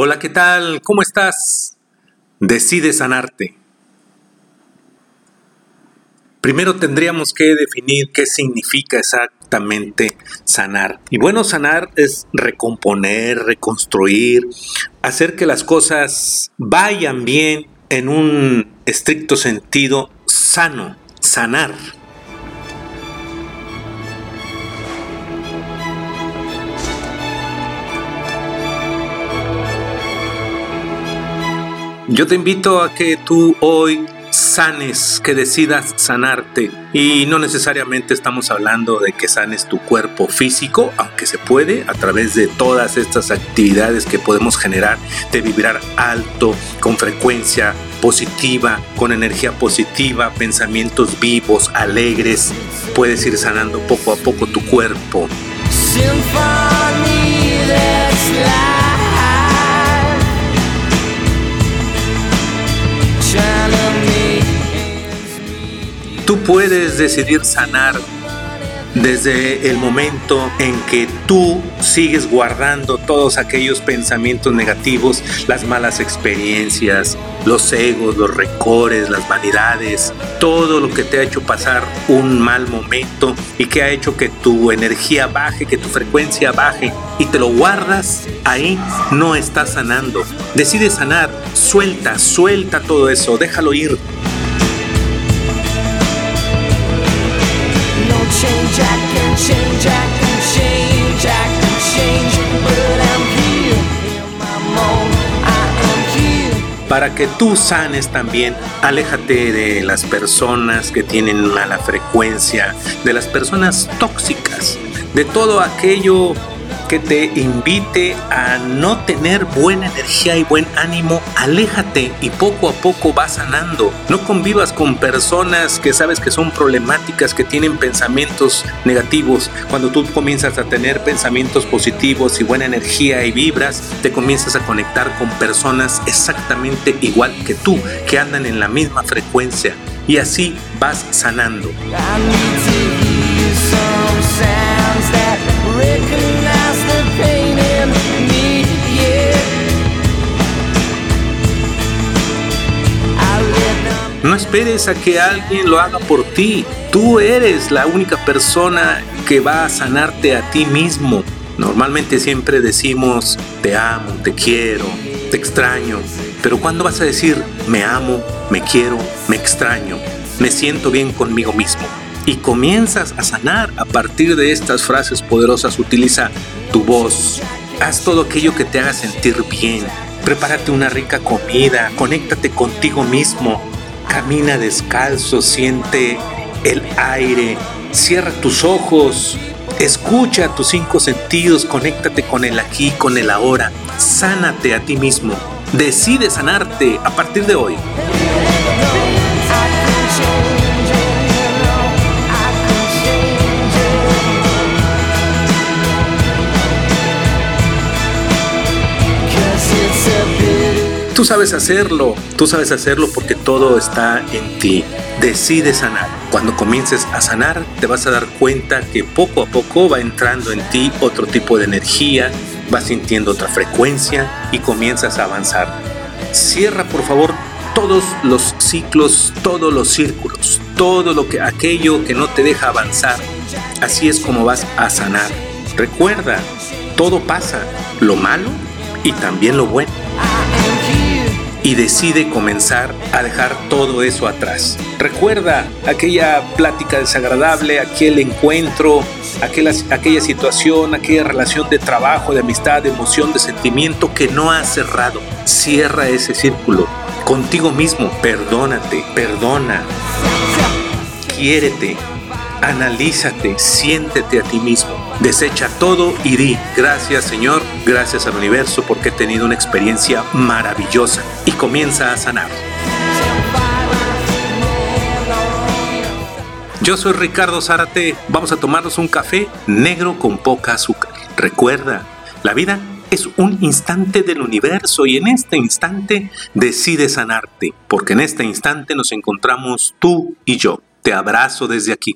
Hola, ¿qué tal? ¿Cómo estás? Decide sanarte. Primero tendríamos que definir qué significa exactamente sanar. Y bueno, sanar es recomponer, reconstruir, hacer que las cosas vayan bien en un estricto sentido sano, sanar. Yo te invito a que tú hoy sanes, que decidas sanarte. Y no necesariamente estamos hablando de que sanes tu cuerpo físico, aunque se puede a través de todas estas actividades que podemos generar, de vibrar alto, con frecuencia positiva, con energía positiva, pensamientos vivos, alegres. Puedes ir sanando poco a poco tu cuerpo. Tú puedes decidir sanar desde el momento en que tú sigues guardando todos aquellos pensamientos negativos, las malas experiencias, los egos, los recores, las vanidades, todo lo que te ha hecho pasar un mal momento y que ha hecho que tu energía baje, que tu frecuencia baje y te lo guardas, ahí no estás sanando. Decide sanar, suelta, suelta todo eso, déjalo ir. Para que tú sanes también, aléjate de las personas que tienen mala frecuencia, de las personas tóxicas, de todo aquello que te invite a no tener buena energía y buen ánimo, aléjate y poco a poco vas sanando. No convivas con personas que sabes que son problemáticas, que tienen pensamientos negativos. Cuando tú comienzas a tener pensamientos positivos y buena energía y vibras, te comienzas a conectar con personas exactamente igual que tú, que andan en la misma frecuencia. Y así vas sanando. No esperes a que alguien lo haga por ti. Tú eres la única persona que va a sanarte a ti mismo. Normalmente siempre decimos, te amo, te quiero, te extraño. Pero ¿cuándo vas a decir, me amo, me quiero, me extraño, me siento bien conmigo mismo? Y comienzas a sanar a partir de estas frases poderosas. Utiliza tu voz. Haz todo aquello que te haga sentir bien. Prepárate una rica comida. Conéctate contigo mismo Camina descalzo, siente el aire, cierra tus ojos, escucha tus cinco sentidos, conéctate con el aquí, con el ahora, sánate a ti mismo, decide sanarte a partir de hoy. Tú sabes hacerlo, tú sabes hacerlo porque todo está en ti. Decide sanar. Cuando comiences a sanar, te vas a dar cuenta que poco a poco va entrando en ti otro tipo de energía, vas sintiendo otra frecuencia y comienzas a avanzar. Cierra, por favor, todos los ciclos, todos los círculos, todo lo que aquello que no te deja avanzar. Así es como vas a sanar. Recuerda, todo pasa, lo malo y también lo bueno y decide comenzar a dejar todo eso atrás. Recuerda aquella plática desagradable, aquel encuentro, aquella, aquella situación, aquella relación de trabajo, de amistad, de emoción, de sentimiento que no ha cerrado. Cierra ese círculo contigo mismo. Perdónate, perdona. Quiérete, analízate, siéntete a ti mismo, desecha todo y di, gracias Señor, gracias al universo porque he tenido una experiencia maravillosa y comienza a sanar. Yo soy Ricardo Zárate, vamos a tomarnos un café negro con poca azúcar. Recuerda, la vida es un instante del universo y en este instante decide sanarte, porque en este instante nos encontramos tú y yo. Te abrazo desde aquí.